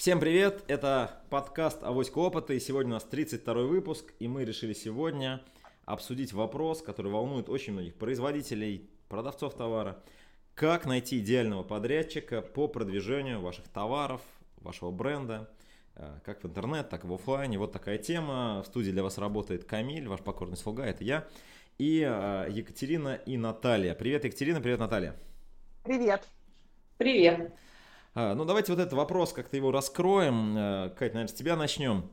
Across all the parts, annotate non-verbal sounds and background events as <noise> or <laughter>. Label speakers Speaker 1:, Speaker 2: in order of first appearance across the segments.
Speaker 1: Всем привет, это подкаст «Авоська опыта», и сегодня у нас 32 выпуск, и мы решили сегодня обсудить вопрос, который волнует очень многих производителей, продавцов товара. Как найти идеального подрядчика по продвижению ваших товаров, вашего бренда, э, как в интернет, так и в офлайне. Вот такая тема. В студии для вас работает Камиль, ваш покорный слуга, это я, и э, Екатерина и Наталья. Привет, Екатерина, привет, Наталья.
Speaker 2: Привет.
Speaker 3: Привет.
Speaker 1: А, ну, давайте вот этот вопрос как-то его раскроем. Э, Кать, наверное, с тебя начнем.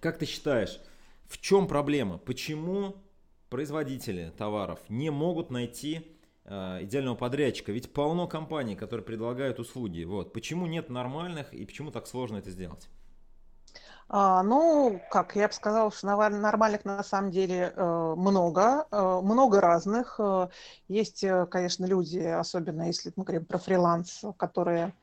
Speaker 1: Как ты считаешь, в чем проблема? Почему производители товаров не могут найти э, идеального подрядчика? Ведь полно компаний, которые предлагают услуги. Вот. Почему нет нормальных и почему так сложно это сделать?
Speaker 2: А, ну, как я бы сказала, что нормальных на самом деле э, много, много разных. Есть, конечно, люди, особенно если мы говорим про фриланс, которые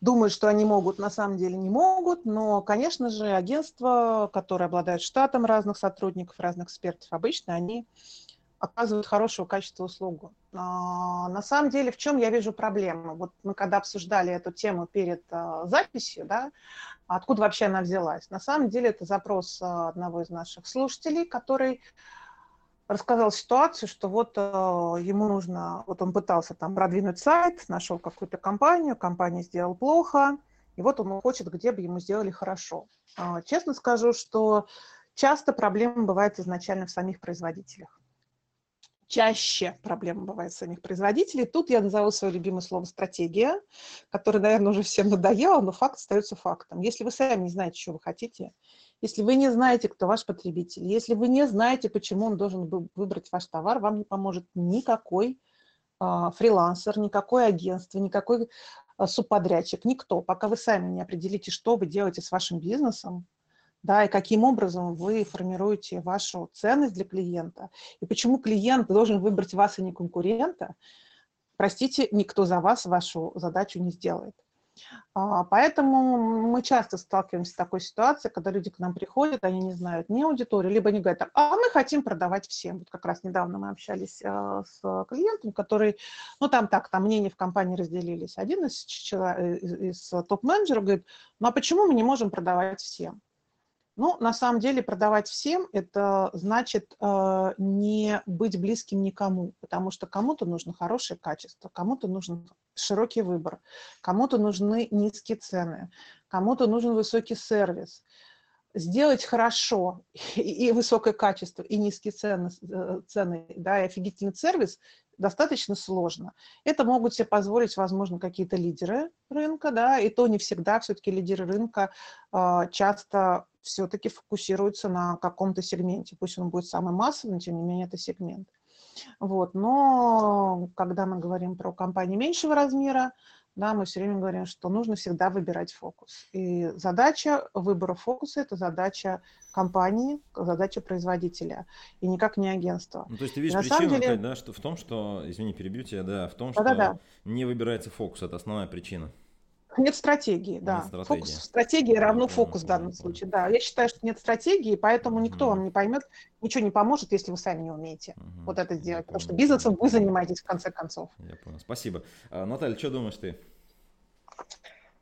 Speaker 2: думают, что они могут, на самом деле не могут, но, конечно же, агентства, которые обладают штатом разных сотрудников, разных экспертов, обычно они оказывают хорошего качества услугу. А, на самом деле, в чем я вижу проблему? Вот мы когда обсуждали эту тему перед а, записью, да, откуда вообще она взялась? На самом деле это запрос а, одного из наших слушателей, который рассказал ситуацию, что вот э, ему нужно, вот он пытался там продвинуть сайт, нашел какую-то компанию, компания сделала плохо, и вот он хочет, где бы ему сделали хорошо. Э, честно скажу, что часто проблема бывает изначально в самих производителях. Чаще проблема бывает самих производителей. Тут я назову свое любимое слово «стратегия», которое, наверное, уже всем надоело, но факт остается фактом. Если вы сами не знаете, что вы хотите, если вы не знаете, кто ваш потребитель, если вы не знаете, почему он должен выбрать ваш товар, вам не поможет никакой а, фрилансер, никакое агентство, никакой а, субподрядчик, никто. Пока вы сами не определите, что вы делаете с вашим бизнесом, да, и каким образом вы формируете вашу ценность для клиента, и почему клиент должен выбрать вас, а не конкурента, простите, никто за вас вашу задачу не сделает. А, поэтому мы часто сталкиваемся с такой ситуацией, когда люди к нам приходят, они не знают ни аудиторию, либо они говорят, а мы хотим продавать всем. Вот как раз недавно мы общались а, с клиентом, который, ну там так, там мнения в компании разделились. Один из, из, из топ-менеджеров говорит, ну а почему мы не можем продавать всем? Ну, на самом деле, продавать всем – это значит э, не быть близким никому, потому что кому-то нужно хорошее качество, кому-то нужен широкий выбор, кому-то нужны низкие цены, кому-то нужен высокий сервис. Сделать хорошо <laughs> и, и высокое качество, и низкие цены, э, цены да, и офигительный сервис достаточно сложно. Это могут себе позволить, возможно, какие-то лидеры рынка, да, и то не всегда все-таки лидеры рынка э, часто все-таки фокусируются на каком-то сегменте. Пусть он будет самый массовый, но тем не менее это сегмент. Вот. Но когда мы говорим про компании меньшего размера, да, мы все время говорим, что нужно всегда выбирать фокус. И задача выбора фокуса – это задача компании, задача производителя, и никак не агентства.
Speaker 1: Ну, то есть ты видишь причину, деле... да, что в том, что, извини, перебью тебя, да, в том, что Да-да-да. не выбирается фокус, это основная причина.
Speaker 2: Нет стратегии, да. Нет стратегии. Фокус, стратегия равно фокус в данном случае, да. Я считаю, что нет стратегии, поэтому никто вам не поймет, ничего не поможет, если вы сами не умеете угу. вот это сделать. Потому что бизнесом вы занимаетесь в конце концов.
Speaker 1: Я понял. Спасибо. А, Наталья, что думаешь ты?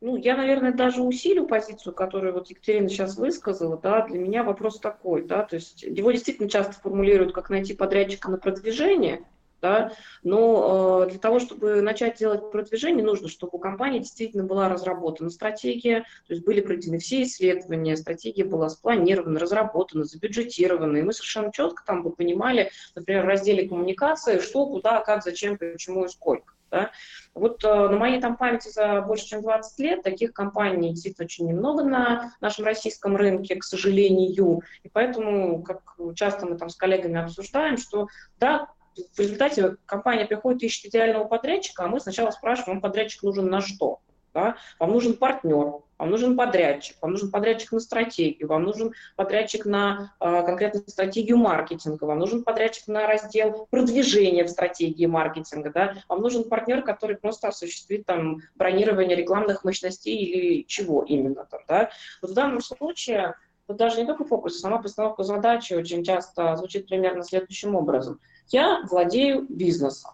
Speaker 3: Ну, я, наверное, даже усилю позицию, которую вот Екатерина сейчас высказала, да, для меня вопрос такой, да, то есть его действительно часто формулируют, как найти подрядчика на продвижение, да, но э, для того, чтобы начать делать продвижение, нужно, чтобы у компании действительно была разработана стратегия, то есть были проведены все исследования, стратегия была спланирована, разработана, забюджетирована, и мы совершенно четко там бы понимали, например, в разделе коммуникации, что, куда, как, зачем, почему и сколько. Да? Вот э, на моей там памяти за больше, чем 20 лет таких компаний действительно очень немного на нашем российском рынке, к сожалению. И поэтому, как часто мы там с коллегами обсуждаем, что да, в результате компания приходит, ищет идеального подрядчика, а мы сначала спрашиваем, вам подрядчик нужен на что? Да? Вам нужен партнер, вам нужен подрядчик, вам нужен подрядчик на стратегию, вам нужен подрядчик на э, конкретную стратегию маркетинга, вам нужен подрядчик на раздел продвижения в стратегии маркетинга, да? вам нужен партнер, который просто осуществит там бронирование рекламных мощностей или чего именно там. Да? Вот в данном случае Тут даже не только фокус, а сама постановка задачи очень часто звучит примерно следующим образом. Я владею бизнесом.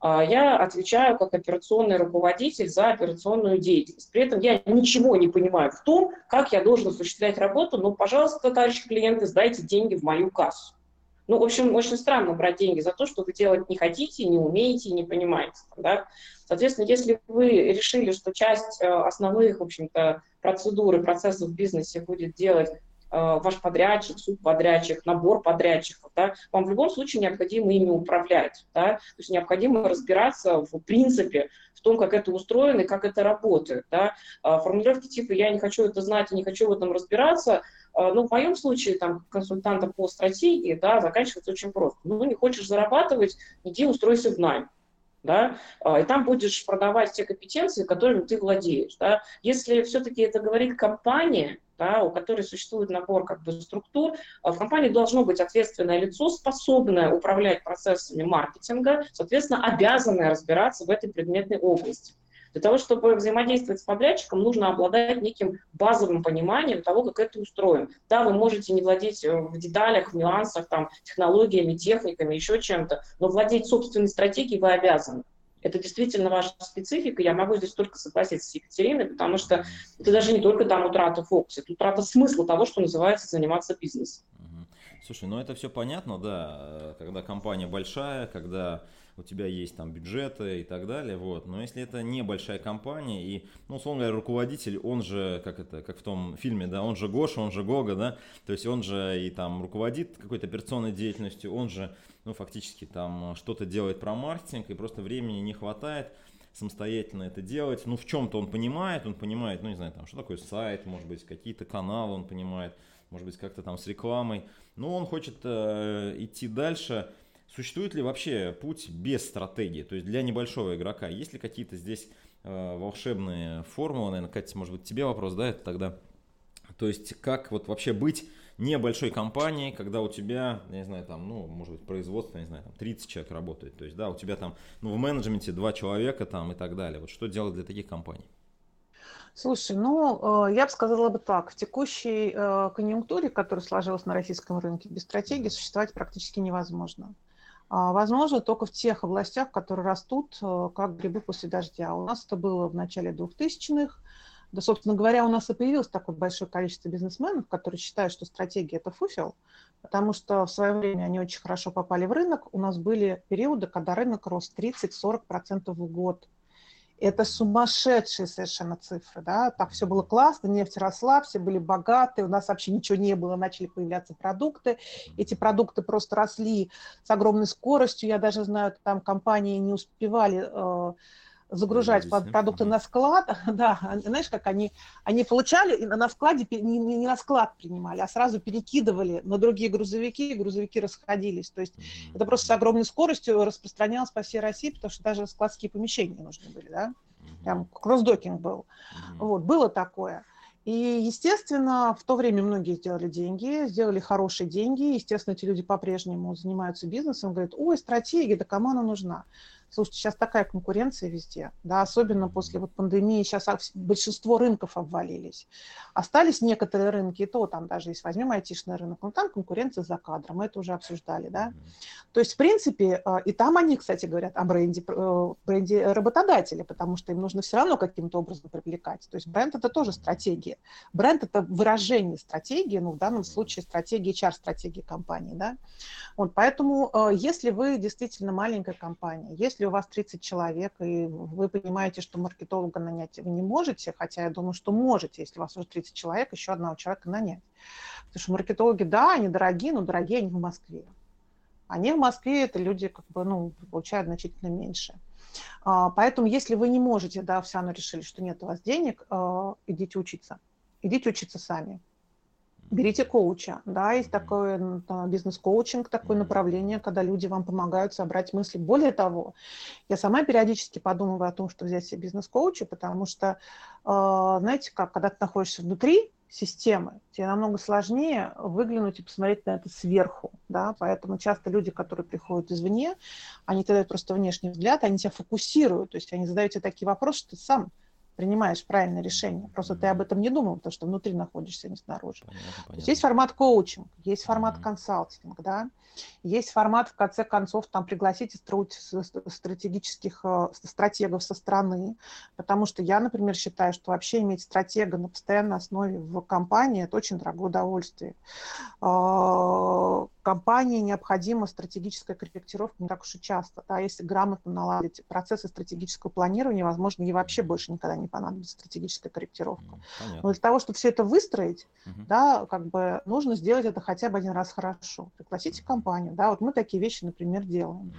Speaker 3: а, я отвечаю как операционный руководитель за операционную деятельность. При этом я ничего не понимаю в том, как я должен осуществлять работу, но, пожалуйста, товарищи клиенты, сдайте деньги в мою кассу. Ну, в общем, очень странно брать деньги за то, что вы делать не хотите, не умеете, не понимаете. Да? Соответственно, если вы решили, что часть э, основных, в общем-то, процедур и процессов в бизнесе будет делать ваш подрядчик, субподрядчик, набор подрядчиков, да, вам в любом случае необходимо ими управлять, да, то есть необходимо разбираться в принципе в том, как это устроено и как это работает, да. А формулировки типа «я не хочу это знать и не хочу в этом разбираться», э, ну, в моем случае, там, консультанта по стратегии, да, заканчивается очень просто. Ну, не хочешь зарабатывать, иди устройся в найм да, и там будешь продавать те компетенции, которыми ты владеешь, да. Если все-таки это говорит компания, да, у которой существует набор как бы, структур, а в компании должно быть ответственное лицо, способное управлять процессами маркетинга, соответственно, обязанное разбираться в этой предметной области. Для того, чтобы взаимодействовать с подрядчиком, нужно обладать неким базовым пониманием того, как это устроено. Да, вы можете не владеть э, в деталях, в нюансах, там, технологиями, техниками, еще чем-то, но владеть собственной стратегией вы обязаны. Это действительно ваша специфика. Я могу здесь только согласиться с Екатериной, потому что это даже не только там утрата фокуса, это утрата смысла того, что называется заниматься бизнесом.
Speaker 1: Слушай, ну это все понятно, да, когда компания большая, когда у тебя есть там бюджеты и так далее, вот. Но если это небольшая компания и, ну, условно говоря, руководитель, он же, как это, как в том фильме, да, он же Гоша, он же Гога, да, то есть он же и там руководит какой-то операционной деятельностью, он же, ну, фактически там что-то делает про маркетинг, и просто времени не хватает самостоятельно это делать. Ну, в чем-то он понимает, он понимает, ну, не знаю, там, что такое сайт, может быть, какие-то каналы он понимает, может быть, как-то там с рекламой. Но он хочет э, идти дальше, Существует ли вообще путь без стратегии? То есть для небольшого игрока есть ли какие-то здесь э, волшебные формулы? Наверное, Катя, может быть, тебе вопрос, да, это тогда? То есть как вот вообще быть небольшой компанией, когда у тебя, я не знаю, там, ну, может быть, производство, не знаю, там 30 человек работает. То есть, да, у тебя там, ну, в менеджменте два человека там и так далее. Вот что делать для таких компаний?
Speaker 2: Слушай, ну, э, я бы сказала бы так. В текущей э, конъюнктуре, которая сложилась на российском рынке, без стратегии существовать практически невозможно. А, возможно, только в тех областях, которые растут, э, как грибы после дождя. У нас это было в начале 2000-х. Да, собственно говоря, у нас и появилось такое большое количество бизнесменов, которые считают, что стратегия – это фуфел, потому что в свое время они очень хорошо попали в рынок. У нас были периоды, когда рынок рос 30-40% в год. Это сумасшедшие совершенно цифры, да, так все было классно, нефть росла, все были богаты, у нас вообще ничего не было, начали появляться продукты, эти продукты просто росли с огромной скоростью, я даже знаю, там компании не успевали э, загружать под продукты на склад, <laughs> да, знаешь, как они, они получали и на складе, не, не на склад принимали, а сразу перекидывали на другие грузовики, и грузовики расходились. То есть mm-hmm. это просто с огромной скоростью распространялось по всей России, потому что даже складские помещения нужны были, да, прям кроссдокинг был. Mm-hmm. Вот, было такое. И, естественно, в то время многие сделали деньги, сделали хорошие деньги. Естественно, эти люди по-прежнему занимаются бизнесом, говорят, ой, стратегия, да кому она нужна? Слушайте, сейчас такая конкуренция везде, да, особенно после вот пандемии, сейчас большинство рынков обвалились. Остались некоторые рынки, и то там даже если возьмем айтишный рынок, но там конкуренция за кадром, мы это уже обсуждали, да. То есть, в принципе, э, и там они, кстати, говорят о бренде, э, бренде работодателя, потому что им нужно все равно каким-то образом привлекать. То есть бренд – это тоже стратегия. Бренд – это выражение стратегии, ну, в данном случае стратегии, HR-стратегии компании, да. Вот, поэтому, э, если вы действительно маленькая компания, если если у вас 30 человек, и вы понимаете, что маркетолога нанять вы не можете, хотя я думаю, что можете, если у вас уже 30 человек, еще одного человека нанять. Потому что маркетологи, да, они дорогие, но дорогие они в Москве. Они в Москве, это люди, как бы, ну, получают значительно меньше. А, поэтому, если вы не можете, да, все равно решили, что нет у вас денег, а, идите учиться. Идите учиться сами берите коуча. Да, есть такое бизнес-коучинг, такое направление, когда люди вам помогают собрать мысли. Более того, я сама периодически подумываю о том, что взять себе бизнес-коуча, потому что, а, знаете, как, когда ты находишься внутри системы, тебе намного сложнее выглянуть и посмотреть на это сверху, да, поэтому часто люди, которые приходят извне, они тебе дают просто внешний взгляд, они тебя фокусируют, то есть они задают тебе такие вопросы, что ты сам принимаешь правильное решение. Просто ты об этом не думал, потому что внутри находишься, а не снаружи. Понятно, понятно. Есть формат коучинг, есть формат mm-hmm. консалтинг, да, есть формат, в конце концов, там пригласить стратегических э, стратегов со стороны, потому что я, например, считаю, что вообще иметь стратега на постоянной основе в компании – это очень дорогое удовольствие. Компании необходима стратегическая корректировка не так уж и часто. Да, если грамотно наладить процессы стратегического планирования, возможно, ей вообще больше никогда не понадобится стратегическая корректировка. Понятно. Но для того, чтобы все это выстроить, угу. да, как бы нужно сделать это хотя бы один раз хорошо. Пригласите компанию. Да, вот мы такие вещи, например, делаем. Угу.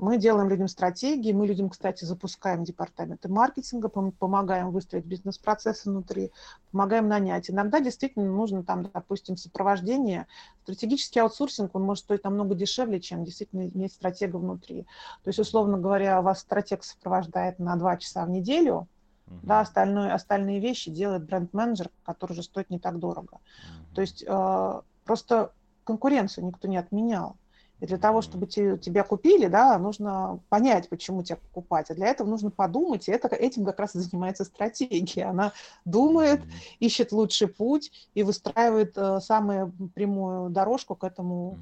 Speaker 2: Мы делаем людям стратегии, мы людям, кстати, запускаем департаменты маркетинга, помогаем выстроить бизнес-процессы внутри, помогаем нанять. Иногда действительно нужно там, допустим, сопровождение. Стратегический аутсорсинг, он может стоить намного дешевле, чем действительно иметь стратега внутри. То есть, условно говоря, вас стратег сопровождает на два часа в неделю. Да, остальное, остальные вещи делает бренд-менеджер, который же стоит не так дорого. Uh-huh. То есть э, просто конкуренцию никто не отменял. И для того, чтобы те, тебя купили, да, нужно понять, почему тебя покупать. А для этого нужно подумать, и это, этим как раз и занимается стратегия. Она думает, ищет лучший путь и выстраивает э, самую прямую дорожку к этому,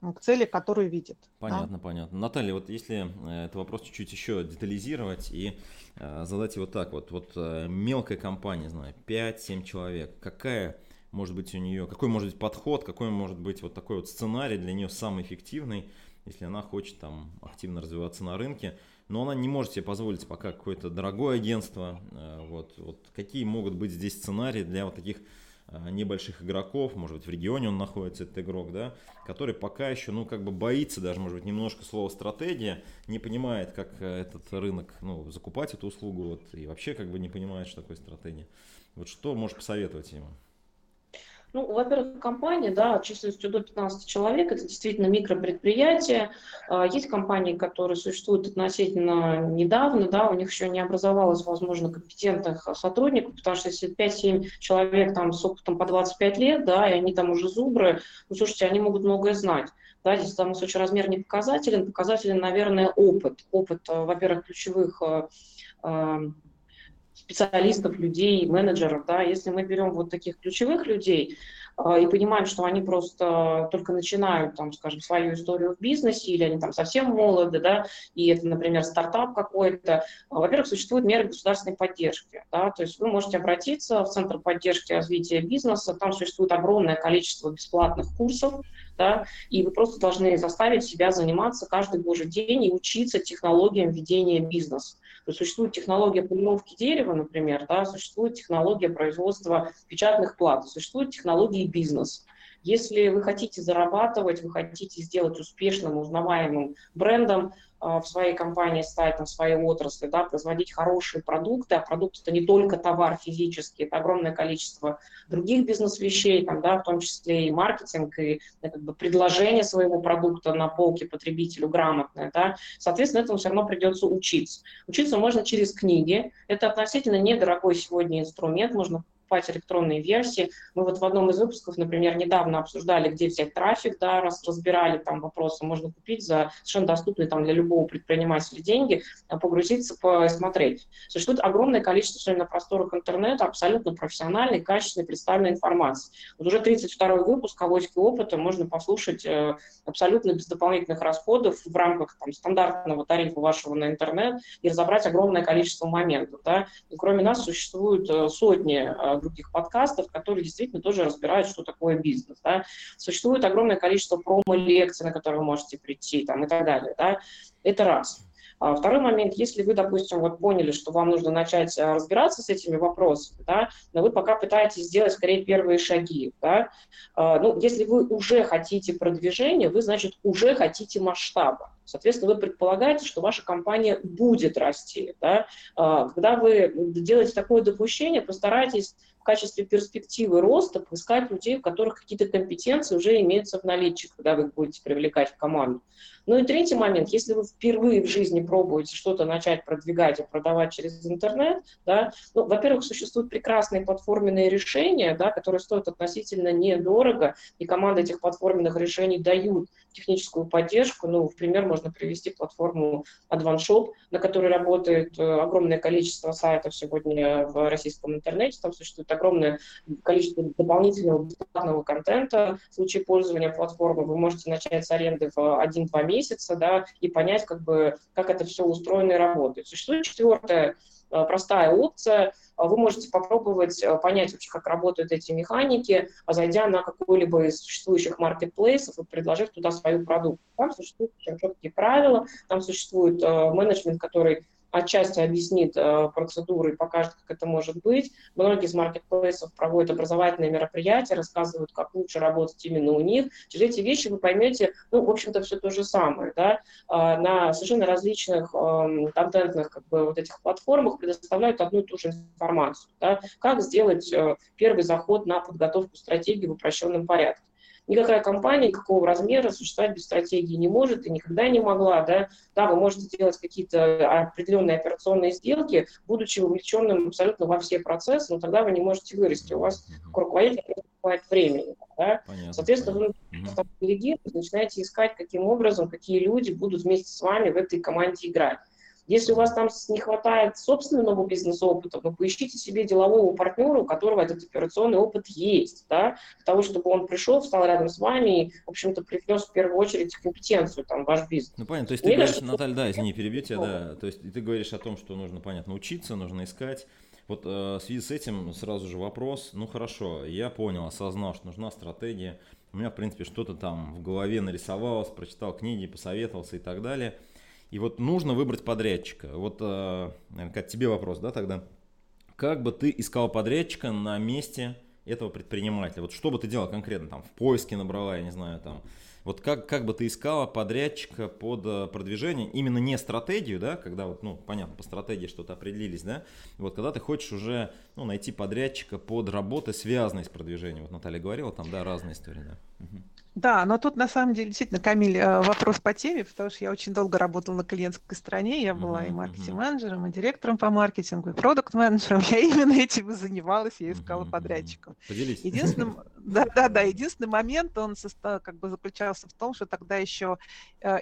Speaker 2: к цели, которую видит.
Speaker 1: Понятно, да? понятно. Наталья, вот если э, этот вопрос чуть-чуть еще детализировать и э, задать его так, вот, вот э, мелкая компания, знаю, 5-7 человек, какая может быть у нее, какой может быть подход, какой может быть вот такой вот сценарий для нее самый эффективный, если она хочет там активно развиваться на рынке, но она не может себе позволить пока какое-то дорогое агентство. Э, вот, вот какие могут быть здесь сценарии для вот таких э, небольших игроков, может быть в регионе он находится, этот игрок, да, который пока еще, ну, как бы боится даже, может быть, немножко слова стратегия, не понимает, как э, этот рынок, ну, закупать эту услугу, вот, и вообще как бы не понимает, что такое стратегия. Вот что можешь посоветовать ему?
Speaker 3: Ну, во-первых, компания, да, численностью до 15 человек, это действительно микропредприятие. А, есть компании, которые существуют относительно недавно, да, у них еще не образовалось, возможно, компетентных сотрудников, потому что если 5-7 человек там с опытом по 25 лет, да, и они там уже зубры, ну, слушайте, они могут многое знать. Да, здесь там очень размер не показателен, показателен, наверное, опыт. Опыт, э, во-первых, ключевых э, э, специалистов, людей, менеджеров, да, если мы берем вот таких ключевых людей э, и понимаем, что они просто только начинают, там, скажем, свою историю в бизнесе, или они там совсем молоды, да, и это, например, стартап какой-то, э, во-первых, существуют меры государственной поддержки, да, то есть вы можете обратиться в Центр поддержки развития бизнеса, там существует огромное количество бесплатных курсов, да, и вы просто должны заставить себя заниматься каждый божий день и учиться технологиям ведения бизнеса. То есть существует технология полировки дерева, например, да, существует технология производства печатных плат, существует технологии бизнес. Если вы хотите зарабатывать, вы хотите сделать успешным, узнаваемым брендом, в своей компании стать, там, в своей отрасли, да, производить хорошие продукты, а продукт это не только товар физический, это огромное количество других бизнес-вещей, там, да, в том числе и маркетинг, и как бы, предложение своего продукта на полке потребителю грамотное, да, соответственно, этому все равно придется учиться. Учиться можно через книги, это относительно недорогой сегодня инструмент, можно покупать электронные версии. Мы вот в одном из выпусков, например, недавно обсуждали, где взять трафик, да, раз разбирали там вопросы, можно купить за совершенно доступные там для любого предпринимателя деньги, а, погрузиться, посмотреть. Существует огромное количество на просторах интернета абсолютно профессиональной, качественной представленной информации. Вот уже 32 выпуск «Авоськи опыта» можно послушать э, абсолютно без дополнительных расходов в рамках там, стандартного тарифа вашего на интернет и разобрать огромное количество моментов. Да? И кроме нас существуют э, сотни э, других подкастов, которые действительно тоже разбирают, что такое бизнес. Да. Существует огромное количество промо-лекций, на которые вы можете прийти там, и так далее. Да. Это раз. А второй момент, если вы, допустим, вот поняли, что вам нужно начать а, разбираться с этими вопросами, да, но вы пока пытаетесь сделать скорее первые шаги, да, а, ну, если вы уже хотите продвижения, вы, значит, уже хотите масштаба. Соответственно, вы предполагаете, что ваша компания будет расти. Да? Когда вы делаете такое допущение, постарайтесь в качестве перспективы роста поискать людей, у которых какие-то компетенции уже имеются в наличии, когда вы будете привлекать в команду. Ну и третий момент, если вы впервые в жизни пробуете что-то начать продвигать и продавать через интернет, да, ну, во-первых, существуют прекрасные платформенные решения, да, которые стоят относительно недорого, и команды этих платформенных решений дают техническую поддержку. Ну, в пример можно привести платформу AdvanShop, на которой работает э, огромное количество сайтов сегодня в российском интернете. Там существует огромное количество дополнительного бесплатного контента. В случае пользования платформы вы можете начать с аренды в 1-2 месяца да, и понять, как, бы, как это все устроено и работает. Существует четвертая э, простая опция – вы можете попробовать э, понять вообще, как работают эти механики, зайдя на какой-либо из существующих маркетплейсов и предложив туда свою продукцию. Там существуют четкие правила, там существует э, менеджмент, который отчасти объяснит э, процедуры и покажет, как это может быть. Многие из маркетплейсов проводят образовательные мероприятия, рассказывают, как лучше работать именно у них. Через эти вещи вы поймете, ну, в общем-то, все то же самое, да, э, на совершенно различных э, контентных, как бы, вот этих платформах предоставляют одну и ту же информацию, да, как сделать э, первый заход на подготовку стратегии в упрощенном порядке. Никакая компания никакого размера существовать без стратегии не может и никогда не могла. Да, да вы можете делать какие-то определенные операционные сделки, будучи вовлеченным абсолютно во все процессы, но тогда вы не можете вырасти. У вас как руководитель не хватит времени. Да? Понятно, Соответственно, понятно. вы делегируете, начинаете искать, каким образом, какие люди будут вместе с вами в этой команде играть. Если у вас там не хватает собственного бизнес-опыта, вы поищите себе делового партнера, у которого этот операционный опыт есть, да, для того, чтобы он пришел, встал рядом с вами и, в общем-то, привнес в первую очередь компетенцию там, в ваш бизнес.
Speaker 1: Ну, понятно, то есть Мне ты говоришь, кажется, Наталья, да, извини, перебью тебя, да, то есть ты говоришь о том, что нужно, понятно, учиться, нужно искать, вот э, в связи с этим сразу же вопрос, ну хорошо, я понял, осознал, что нужна стратегия, у меня, в принципе, что-то там в голове нарисовалось, прочитал книги, посоветовался и так далее – и вот нужно выбрать подрядчика. Вот, э, как тебе вопрос, да, тогда? Как бы ты искал подрядчика на месте этого предпринимателя? Вот что бы ты делал конкретно там? В поиске набрала, я не знаю, там. Вот как, как бы ты искала подрядчика под э, продвижение, именно не стратегию, да, когда вот, ну, понятно, по стратегии что-то определились, да, вот когда ты хочешь уже, ну, найти подрядчика под работы, связанные с продвижением. Вот Наталья говорила, там, да, разные истории, да. Угу.
Speaker 2: Да, но тут на самом деле действительно, Камиль, э, вопрос по теме, потому что я очень долго работала на клиентской стороне, я была и маркетинг-менеджером, и директором по маркетингу, и продукт-менеджером, я именно этим и занималась, я искала подрядчиков.
Speaker 1: Поделись.
Speaker 2: Единственным, <laughs> да, да, да, единственный момент, он как бы заключался в том, что тогда еще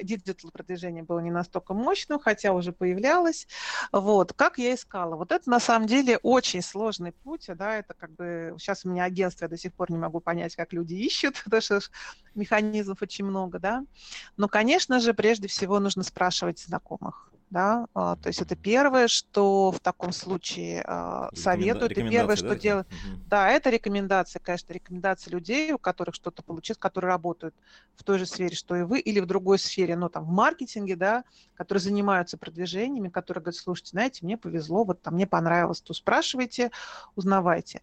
Speaker 2: digital продвижение было не настолько мощным, хотя уже появлялось. Вот, как я искала? Вот это на самом деле очень сложный путь, да, это как бы, сейчас у меня агентство, я до сих пор не могу понять, как люди ищут, <laughs> потому что механизмов очень много, да. Но, конечно же, прежде всего нужно спрашивать знакомых да, а, то есть это первое, что в таком случае а, советуют, и первое, что да, делают, угу. да, это рекомендация, конечно, рекомендация людей, у которых что-то получилось, которые работают в той же сфере, что и вы, или в другой сфере, ну, там, в маркетинге, да, которые занимаются продвижениями, которые говорят, слушайте, знаете, мне повезло, вот там, мне понравилось, то спрашивайте, узнавайте.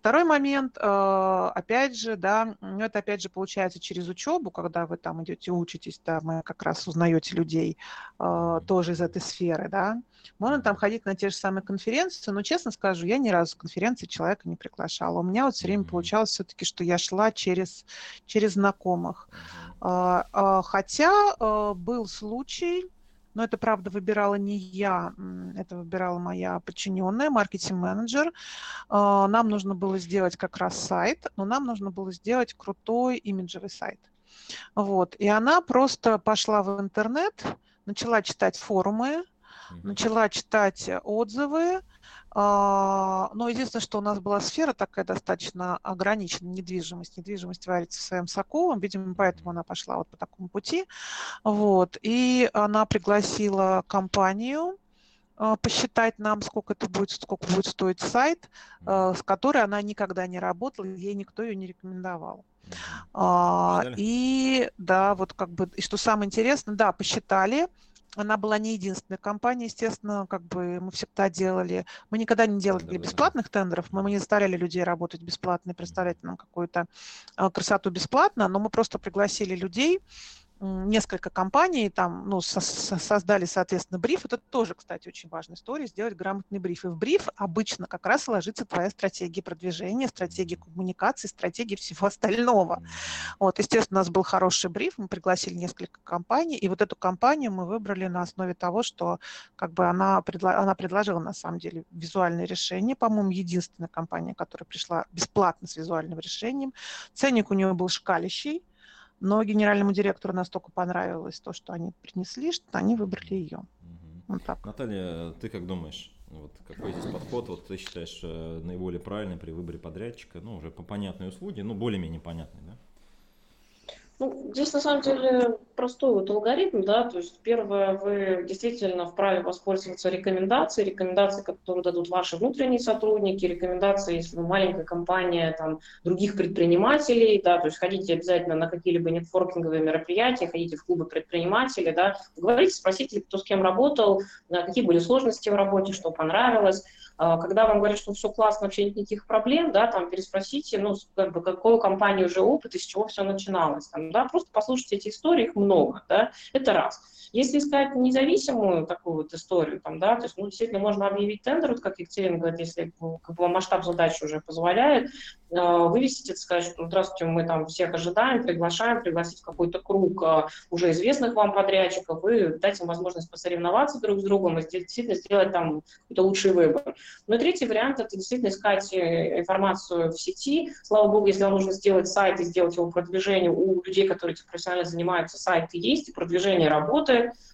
Speaker 2: Второй момент, а, опять же, да, ну, это опять же получается через учебу, когда вы там идете, учитесь, да, мы как раз узнаете людей тоже из этой сферы, да. Можно там ходить на те же самые конференции, но, честно скажу, я ни разу конференции человека не приглашала. У меня вот все время получалось все-таки, что я шла через, через знакомых. А, а, хотя а, был случай, но это, правда, выбирала не я, это выбирала моя подчиненная, маркетинг-менеджер. Нам нужно было сделать как раз сайт, но нам нужно было сделать крутой имиджевый сайт. Вот. И она просто пошла в интернет, начала читать форумы, начала читать отзывы, а, но единственное, что у нас была сфера такая достаточно ограниченная, недвижимость. Недвижимость варится в своем соку, видимо, поэтому она пошла вот по такому пути. Вот. И она пригласила компанию, а, посчитать нам, сколько это будет, сколько будет стоить сайт, а, с которой она никогда не работала, ей никто ее не рекомендовал. А, и да, вот как бы, и что самое интересное, да, посчитали, она была не единственная компания, естественно, как бы мы всегда делали, мы никогда не делали для бесплатных тендеров, мы, мы не заставляли людей работать бесплатно и представлять нам какую-то а, красоту бесплатно, но мы просто пригласили людей, несколько компаний, там, ну, со создали, соответственно, бриф. Это тоже, кстати, очень важная история, сделать грамотный бриф. И в бриф обычно как раз ложится твоя стратегия продвижения, стратегия коммуникации, стратегия всего остального. Вот, естественно, у нас был хороший бриф, мы пригласили несколько компаний, и вот эту компанию мы выбрали на основе того, что как бы она, предла она предложила, на самом деле, визуальное решение, по-моему, единственная компания, которая пришла бесплатно с визуальным решением. Ценник у нее был шкалящий, но генеральному директору настолько понравилось то, что они принесли, что они выбрали ее.
Speaker 1: Угу. Вот так. Наталья, ты как думаешь? Вот какой здесь подход, вот ты считаешь э, наиболее правильный при выборе подрядчика, ну, уже по понятной услуге, ну, более-менее понятной, да?
Speaker 3: Ну, здесь на самом деле простой вот алгоритм, да, то есть первое, вы действительно вправе воспользоваться рекомендацией, рекомендации, которые дадут ваши внутренние сотрудники, рекомендации, если вы маленькая компания, там, других предпринимателей, да, то есть ходите обязательно на какие-либо нетворкинговые мероприятия, ходите в клубы предпринимателей, да, говорите, спросите, кто с кем работал, какие были сложности в работе, что понравилось, когда вам говорят, что все классно, вообще нет никаких проблем, да, там переспросите, ну, как бы, какой у компании уже опыт, из чего все начиналось, там, да, просто послушайте эти истории, их много, да, это раз. Если искать независимую такую вот историю, там, да, то есть, ну, действительно, можно объявить тендер, вот как Екатерина говорит, если как бы, масштаб задачи уже позволяет, э, вывесить это, сказать, что здравствуйте, мы там всех ожидаем, приглашаем, пригласить какой-то круг э, уже известных вам подрядчиков, вы дать им возможность посоревноваться друг с другом и действительно сделать там какой-то лучший выбор. Ну и третий вариант – это действительно искать э, информацию в сети. Слава богу, если вам нужно сделать сайт и сделать его продвижение, у людей, которые профессионально занимаются, сайты есть, и продвижение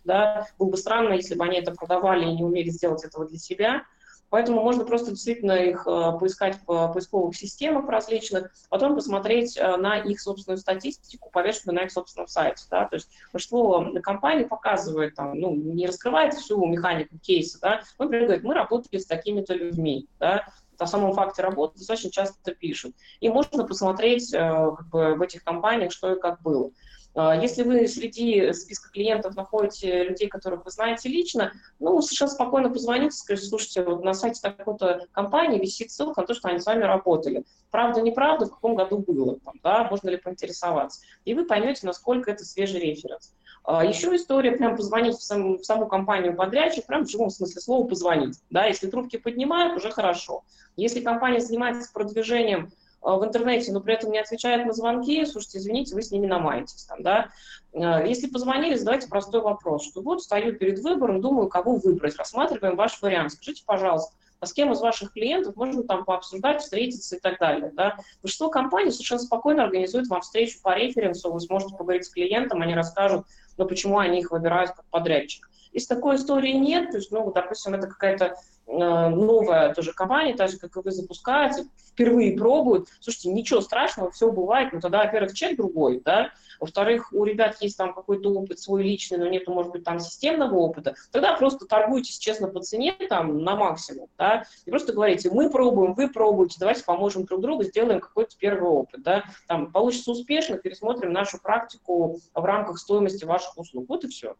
Speaker 3: да, было бы странно, если бы они это продавали и не умели сделать этого для себя. Поэтому можно просто действительно их э, поискать в поисковых системах различных, потом посмотреть э, на их собственную статистику, повешенную на их собственном сайте. Да? То есть большинство компаний показывает, там, ну, не раскрывает всю механику кейса, да? но говорит, мы работали с такими-то людьми. Да? о самом факте работы достаточно часто пишут. И можно посмотреть э, как бы, в этих компаниях, что и как было. А, если вы среди списка клиентов находите людей, которых вы знаете лично, ну, совершенно спокойно позвоните, скажите, слушайте, вот на сайте такой-то компании висит ссылка на то, что они с вами работали. Правда, неправда, в каком году было, там, да, можно ли поинтересоваться. И вы поймете, насколько это свежий референс. А, еще история, прям позвонить в, сам, в саму компанию подрядчик, прям в живом смысле слова позвонить. Да, если трубки поднимают, уже хорошо. Если компания занимается продвижением в интернете, но при этом не отвечает на звонки, слушайте, извините, вы с ними намаетесь. Там, да? Э, если позвонили, задайте простой вопрос, что вот стою перед выбором, думаю, кого выбрать, рассматриваем ваш вариант. Скажите, пожалуйста, а с кем из ваших клиентов можно там пообсуждать, встретиться и так далее. Да? Большинство компаний совершенно спокойно организуют вам встречу по референсу, вы сможете поговорить с клиентом, они расскажут, ну, почему они их выбирают как подрядчик. Если такой истории нет, то есть, ну, допустим, это какая-то Э, новая тоже компания, так же, как и вы запускаете, впервые пробуют, слушайте, ничего страшного, все бывает, но тогда, во-первых, чек другой, да, во-вторых, у ребят есть там какой-то опыт свой личный, но нету, может быть, там системного опыта, тогда просто торгуйтесь честно по цене там на максимум, да, и просто говорите, мы пробуем, вы пробуете, давайте поможем друг другу, сделаем какой-то первый опыт, да, там получится успешно, пересмотрим нашу практику в рамках стоимости ваших услуг, вот и все.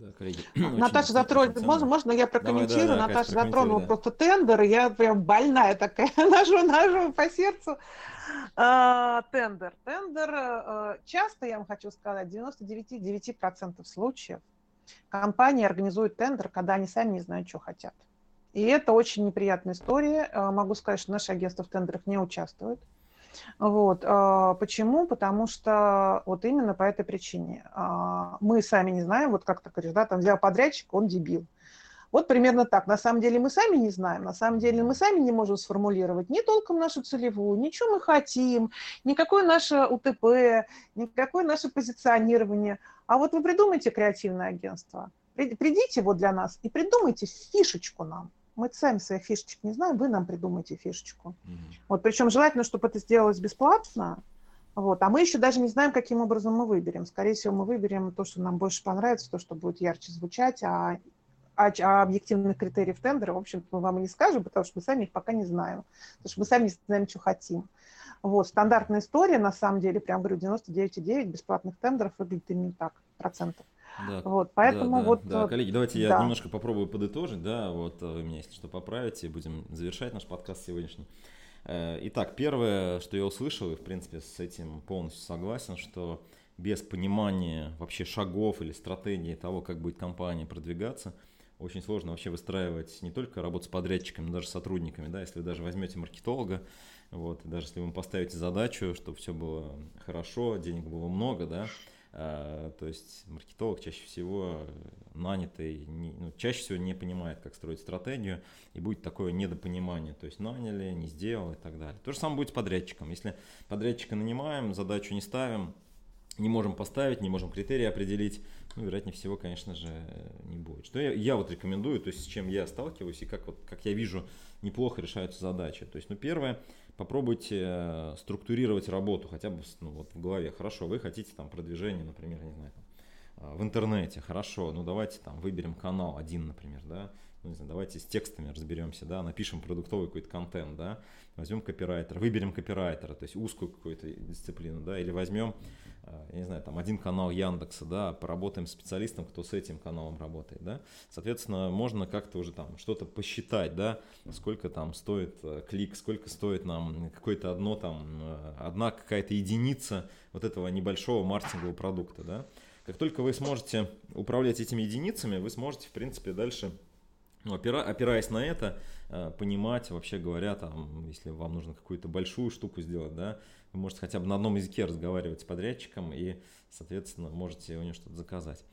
Speaker 2: Да, коллеги. <clears throat> Наташа затронула, можно, можно я прокомментирую? Давай, да, да, Наташа затронула да. просто тендер, я прям больная такая, <laughs> ножу, ножу по сердцу. А, тендер. Тендер, а, часто, я вам хочу сказать, 99,9% случаев компании организуют тендер, когда они сами не знают, что хотят. И это очень неприятная история. А, могу сказать, что наше агентство в тендерах не участвует. Вот. А, почему? Потому что вот именно по этой причине. А, мы сами не знаем, вот как ты говоришь, да, там взял подрядчик, он дебил. Вот примерно так. На самом деле мы сами не знаем, на самом деле мы сами не можем сформулировать ни толком нашу целевую, ничего мы хотим, никакое наше УТП, никакое наше позиционирование. А вот вы придумайте креативное агентство, придите вот для нас и придумайте фишечку нам мы сами своих фишечек не знаем, вы нам придумайте фишечку. Mm-hmm. Вот, причем желательно, чтобы это сделалось бесплатно, вот, а мы еще даже не знаем, каким образом мы выберем. Скорее всего, мы выберем то, что нам больше понравится, то, что будет ярче звучать, а, а, а объективных критериев тендера, в общем мы вам и не скажем, потому что мы сами их пока не знаем, потому что мы сами не знаем, что хотим. Вот, стандартная история, на самом деле, прям говорю, 99,9 бесплатных тендеров выглядит именно так, процентов.
Speaker 1: Да. Вот, поэтому да, да, вот... Да, коллеги, давайте да. я немножко попробую подытожить, да, вот вы меня, если что, поправите, будем завершать наш подкаст сегодняшний. Э, итак, первое, что я услышал, и в принципе с этим полностью согласен, что без понимания вообще шагов или стратегии того, как будет компания продвигаться, очень сложно вообще выстраивать не только работу с подрядчиками, но даже с сотрудниками. Да? Если вы даже возьмете маркетолога, вот, даже если вы ему поставите задачу, чтобы все было хорошо, денег было много, да, то есть маркетолог чаще всего нанятый, не, ну, чаще всего не понимает, как строить стратегию, и будет такое недопонимание, то есть наняли, не сделал и так далее. То же самое будет с подрядчиком. Если подрядчика нанимаем, задачу не ставим, не можем поставить, не можем критерии определить, ну, вероятнее всего, конечно же, не будет. Что я, я вот рекомендую, то есть с чем я сталкиваюсь и как, вот, как я вижу, неплохо решаются задачи. То есть, ну, первое, попробуйте э, структурировать работу хотя бы ну, вот в голове. Хорошо, вы хотите там продвижение, например, не знаю, там, а, в интернете, хорошо, ну давайте там выберем канал один, например, да, ну, не знаю, давайте с текстами разберемся, да, напишем продуктовый какой-то контент, да, возьмем копирайтера, выберем копирайтера, то есть узкую какую-то дисциплину, да, или возьмем, я не знаю, там один канал Яндекса, да, поработаем с специалистом, кто с этим каналом работает, да, соответственно, можно как-то уже там что-то посчитать, да, сколько там стоит э, клик, сколько стоит нам какое-то одно там, э, одна какая-то единица вот этого небольшого маркетингового продукта, да, как только вы сможете управлять этими единицами, вы сможете, в принципе, дальше ну, опира, опираясь на это, э, понимать, вообще говоря, там, если вам нужно какую-то большую штуку сделать, да, вы можете хотя бы на одном языке разговаривать с подрядчиком и, соответственно, можете у него что-то заказать.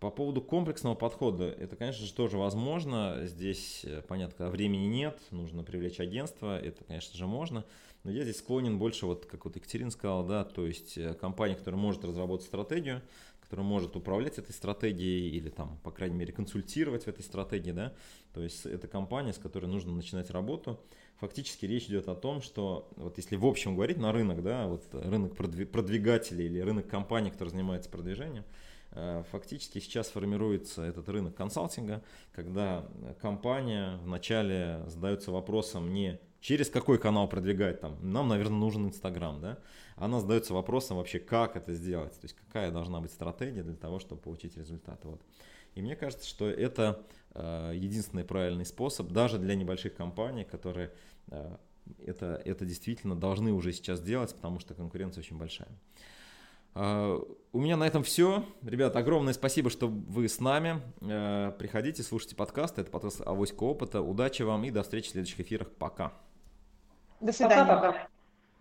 Speaker 1: По поводу комплексного подхода, это, конечно же, тоже возможно. Здесь, э, понятно, когда времени нет, нужно привлечь агентство, это, конечно же, можно. Но я здесь склонен больше, вот как вот Екатерина сказала, да, то есть э, компания, которая может разработать стратегию, который может управлять этой стратегией или там, по крайней мере, консультировать в этой стратегии, да, то есть это компания, с которой нужно начинать работу. Фактически речь идет о том, что вот если в общем говорить на рынок, да, вот рынок продвигателей или рынок компаний, которые занимаются продвижением, э, фактически сейчас формируется этот рынок консалтинга, когда компания вначале задается вопросом не через какой канал продвигать там, нам, наверное, нужен Инстаграм, да, она задается вопросом вообще, как это сделать, то есть какая должна быть стратегия для того, чтобы получить результат. Вот. И мне кажется, что это э, единственный правильный способ, даже для небольших компаний, которые э, это, это действительно должны уже сейчас делать, потому что конкуренция очень большая. Uh, у меня на этом все. Ребят, огромное спасибо, что вы с нами. Uh, приходите, слушайте подкасты. Это подкаст «Авоська опыта». Удачи вам и до встречи в следующих эфирах. Пока.
Speaker 2: da cidade.